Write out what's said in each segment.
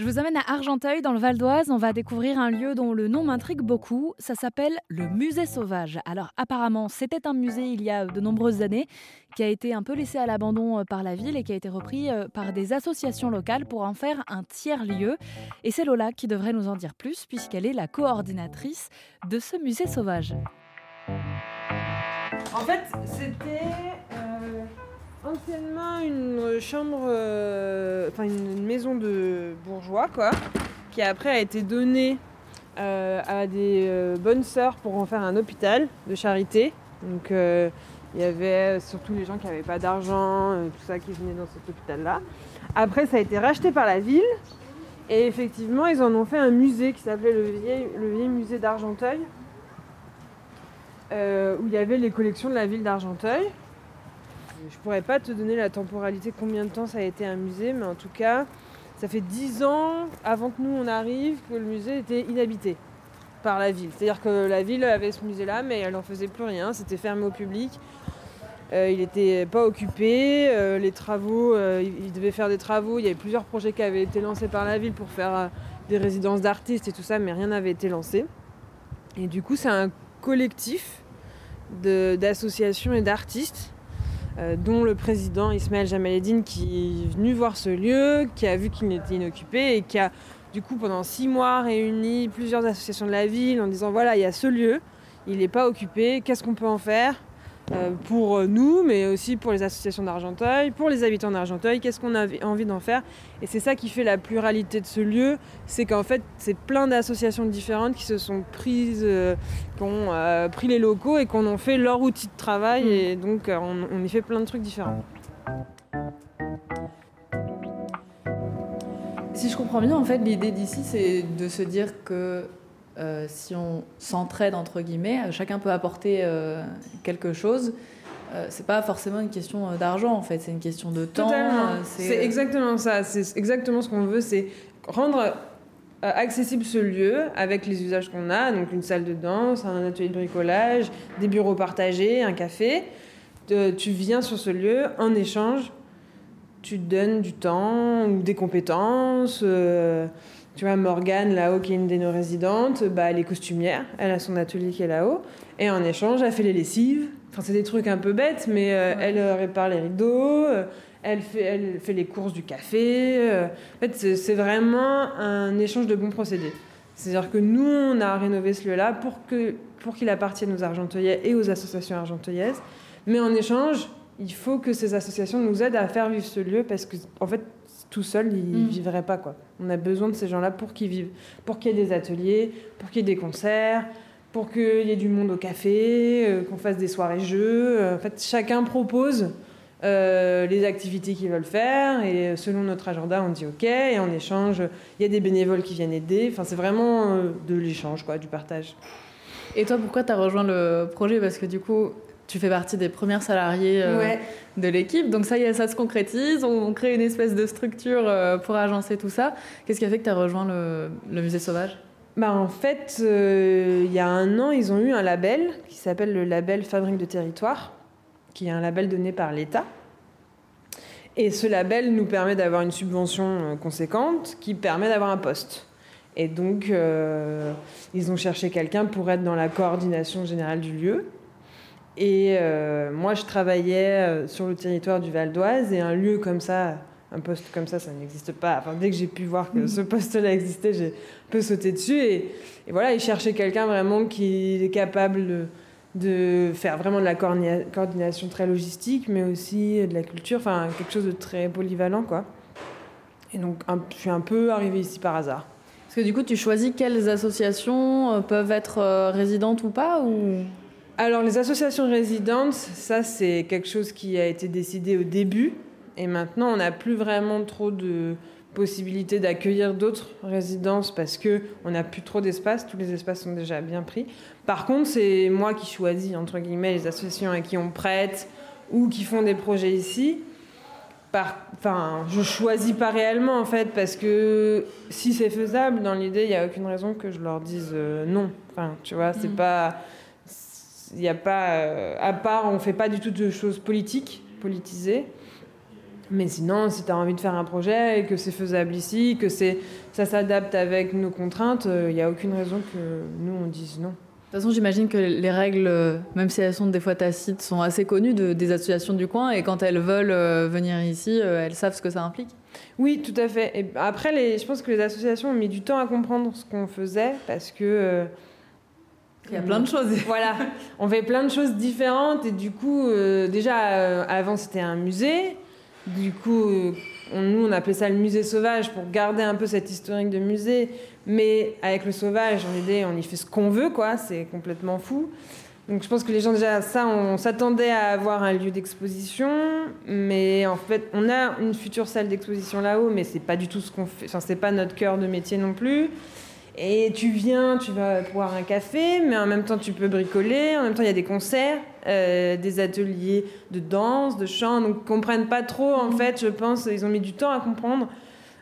Je vous amène à Argenteuil, dans le Val d'Oise. On va découvrir un lieu dont le nom m'intrigue beaucoup. Ça s'appelle le Musée Sauvage. Alors, apparemment, c'était un musée il y a de nombreuses années qui a été un peu laissé à l'abandon euh, par la ville et qui a été repris euh, par des associations locales pour en faire un tiers-lieu. Et c'est Lola qui devrait nous en dire plus, puisqu'elle est la coordinatrice de ce musée sauvage. En fait, c'était. Euh, anciennement une chambre, euh, une maison de bourgeois quoi, qui après a été donnée euh, à des euh, bonnes sœurs pour en faire un hôpital de charité. Donc il y avait surtout les gens qui n'avaient pas d'argent, tout ça qui venaient dans cet hôpital-là. Après ça a été racheté par la ville et effectivement ils en ont fait un musée qui s'appelait le vieil, le vieil musée d'Argenteuil. où il y avait les collections de la ville d'Argenteuil. Je pourrais pas te donner la temporalité, combien de temps ça a été un musée, mais en tout cas, ça fait dix ans avant que nous on arrive que le musée était inhabité par la ville. C'est-à-dire que la ville avait ce musée-là, mais elle n'en faisait plus rien, c'était fermé au public. Euh, il n'était pas occupé, euh, les travaux, euh, il devait faire des travaux, il y avait plusieurs projets qui avaient été lancés par la ville pour faire des résidences d'artistes et tout ça, mais rien n'avait été lancé. Et du coup, c'est un collectif d'associations et d'artistes euh, dont le président Ismaël Jamaledine qui est venu voir ce lieu, qui a vu qu'il était inoccupé et qui a du coup pendant six mois réuni plusieurs associations de la ville en disant voilà il y a ce lieu, il n'est pas occupé, qu'est-ce qu'on peut en faire? euh, pour nous, mais aussi pour les associations d'Argenteuil, pour les habitants d'Argenteuil, qu'est-ce qu'on a envie d'en faire? Et c'est ça qui fait la pluralité de ce lieu, c'est qu'en fait, c'est plein d'associations différentes qui se sont prises, euh, qui ont euh, pris les locaux et qui en fait leur outil de travail, mm. et donc on, on y fait plein de trucs différents. Si je comprends bien, en fait, l'idée d'ici, c'est de se dire que euh, si on s'entraide entre guillemets, euh, chacun peut apporter euh, quelque chose. c'est pas forcément une question d'argent en fait, c'est une question de temps. C'est exactement ça. C'est exactement ce qu'on veut, c'est rendre accessible ce lieu avec les usages qu'on a, donc une salle de danse, un atelier de bricolage, des bureaux partagés, un café. tu viens sur ce lieu en échange, tu donnes du temps ou des compétences. Tu vois, Morgane, là-haut, qui est une de nos résidentes, bah, elle est costumière, elle a son atelier qui est là-haut, et en échange, elle fait les lessives. Enfin, c'est des trucs un peu bêtes, mais euh, elle euh, répare les rideaux, euh, elle, fait, elle fait les courses du café. en fait, c'est vraiment un échange de bons procédés. C'est-à-dire que nous, on a rénové ce lieu-là pour qu'il pour appartienne aux Argenteuillais et aux associations argenteuillaises. Mais en échange, il faut que ces associations nous aident à faire vivre ce lieu parce que, en fait, tout seul, ils ne mm. vivraient pas. Quoi. On a besoin de ces gens-là pour qu'ils vivent, pour qu'il y ait des ateliers, pour qu'il y ait des concerts, pour qu'il y ait du monde au café, euh, qu'on fasse des soirées-jeux. Euh, en fait, chacun propose euh, les activités qu'ils veulent faire et selon notre agenda, on dit OK et en échange, il y a des bénévoles qui viennent aider. Enfin, c'est vraiment de l'échange, quoi, du partage. Et toi, pourquoi tu as rejoint le projet? Parce que du coup, tu fais partie des premières salariées euh, de l'équipe. Donc ça y est, ça se concrétise. On, crée une espèce de structure euh, pour agencer tout ça. Qu'est-ce qui a fait que tu as rejoint le, musée sauvage? Bah en fait, euh, il y a un an, ils ont eu un label qui s'appelle le label Fabrique de territoire, qui est un label donné par l'État. Et ce label nous permet d'avoir une subvention conséquente qui permet d'avoir un poste. Et donc, ils ont cherché quelqu'un pour être dans la coordination générale du lieu. Et euh, moi, je travaillais euh, sur le territoire du Val d'Oise et un lieu comme ça, un poste comme ça, ça n'existe pas. Enfin, dès que j'ai pu voir que ce poste-là existait, j'ai un peu sauté dessus. Et, voilà, ils cherchaient quelqu'un vraiment qui est capable de, de, faire vraiment de la coordination très logistique, mais aussi de la culture, enfin, quelque chose de très polyvalent, quoi. Et donc, je suis un peu arrivée ici par hasard. Parce que du coup, tu choisis quelles associations euh, peuvent être résidentes ou pas ou? Alors les associations résidentes, ça c'est quelque chose qui a été décidé au début et maintenant on n'a plus vraiment trop de possibilités d'accueillir d'autres résidences parce que on n'a plus trop d'espace, tous les espaces sont déjà bien pris. Par contre, c'est moi qui choisis entre guillemets les associations à qui on prête ou qui font des projets ici. Par, enfin, je choisis pas réellement en fait parce que si c'est faisable, dans l'idée, il n'y a aucune raison que je leur dise euh, non. Enfin, tu vois, c'est mmh. pas il n'y a pas, euh, à part, on fait pas du tout de choses politiques, politisées. Mais sinon, si tu as envie de faire un projet et que c'est faisable ici, que c'est ça s'adapte avec nos contraintes, il euh, n'y a aucune raison que nous, on dise non. De toute façon, j'imagine que les règles, euh, même si elles sont des fois tacites, sont assez connues de, des associations du coin et quand elles veulent euh, venir ici, elles savent ce que ça implique. Oui, tout à fait. Et après, les, je pense que les associations ont mis du temps à comprendre ce qu'on faisait parce que. Il y a plein de choses. voilà, on fait plein de choses différentes et du coup, déjà, avant c'était un musée. Du coup, nous, on appelait ça le musée sauvage pour garder un peu cette historique de musée. Mais avec le sauvage, on, on y fait ce qu'on veut, quoi. C'est complètement fou. Donc je pense que les gens, déjà, ça, on s'attendait à avoir un lieu d'exposition. Mais en fait, on a une future salle d'exposition là-haut, mais c'est pas du tout ce qu'on fait. Enfin, c'est pas notre cœur de métier non plus. Et tu viens, tu vas boire un café, mais en même temps tu peux bricoler, en même temps il y a des concerts, euh, des ateliers de danse, de chant, donc ils comprennent pas trop en fait, je pense, ils ont mis du temps à comprendre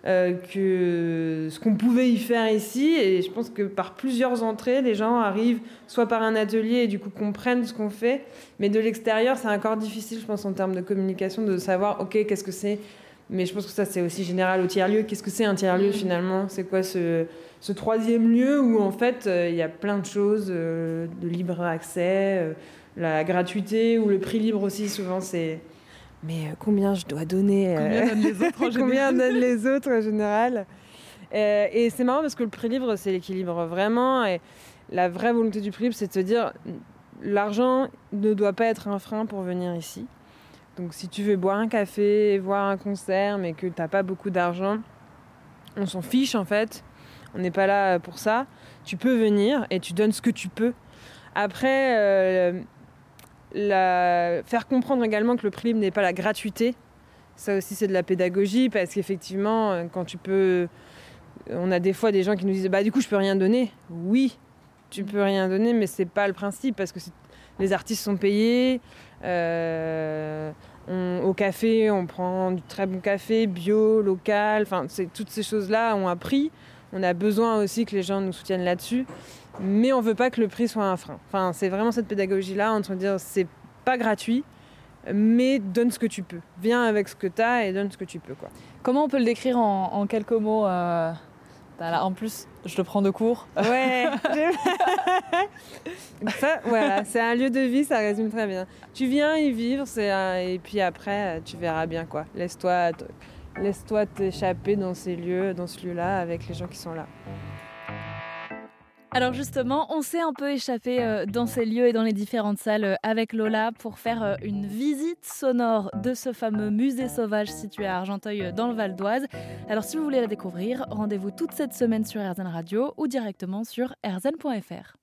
euh, que ce qu'on pouvait y faire ici, et je pense que par plusieurs entrées, les gens arrivent soit par un atelier et du coup comprennent ce qu'on fait, mais de l'extérieur c'est encore difficile, je pense, en termes de communication, de savoir, ok, qu'est-ce que c'est. Mais je pense que ça, c'est aussi général au tiers-lieu. Qu'est-ce que c'est un tiers-lieu finalement? C'est quoi ce, ce, troisième lieu où en fait euh, il y a plein de choses euh, de libre accès, euh, la gratuité ou le prix libre aussi, souvent c'est. Mais combien je dois donner Combien donnent les autres en général Combien donnent les autres en général Et c'est marrant parce que le prix libre, c'est l'équilibre vraiment. Et la vraie volonté du prix libre, c'est de se dire l'argent ne doit pas être un frein pour venir ici. Donc si tu veux boire un café, voir un concert, mais que tu n'as pas beaucoup d'argent, on s'en fiche en fait. On n'est pas là pour ça. Tu peux venir et tu donnes ce que tu peux. Après, euh, faire comprendre également que le prix n'est pas la gratuité. Ça aussi, c'est de la pédagogie parce qu'effectivement, quand tu peux. On a des fois des gens qui nous disent Bah, du coup, je peux rien donner. Oui, tu peux rien donner, mais c'est pas le principe parce que les artistes sont payés. Euh, au café, on prend du très bon café, bio, local. Enfin, toutes ces choses-là ont un prix. On a besoin aussi que les gens nous soutiennent là-dessus. Mais on veut pas que le prix soit un frein. Enfin, c'est vraiment cette pédagogie-là entre dire c'est pas gratuit, mais donne ce que tu peux. Viens avec ce que tu as et donne ce que tu peux. Quoi. Comment on peut le décrire en, quelques mots euh, en plus, je te prends de cours. Ouais. ça, voilà, c'est un lieu de vie, ça résume très bien. Tu viens y vivre, c'est et puis après, tu verras bien quoi. Laisse-toi, laisse-toi t'échapper dans ces lieux, dans ce lieu-là, avec les gens qui sont là. Alors justement, on s'est un peu échappé euh, dans ces lieux et dans les différentes salles euh, avec Lola pour faire euh, une visite sonore de ce fameux musée sauvage situé à Argenteuil dans le Val d'Oise. Alors si vous voulez la découvrir, rendez-vous toute cette semaine sur RZN Radio ou directement sur rzn.fr.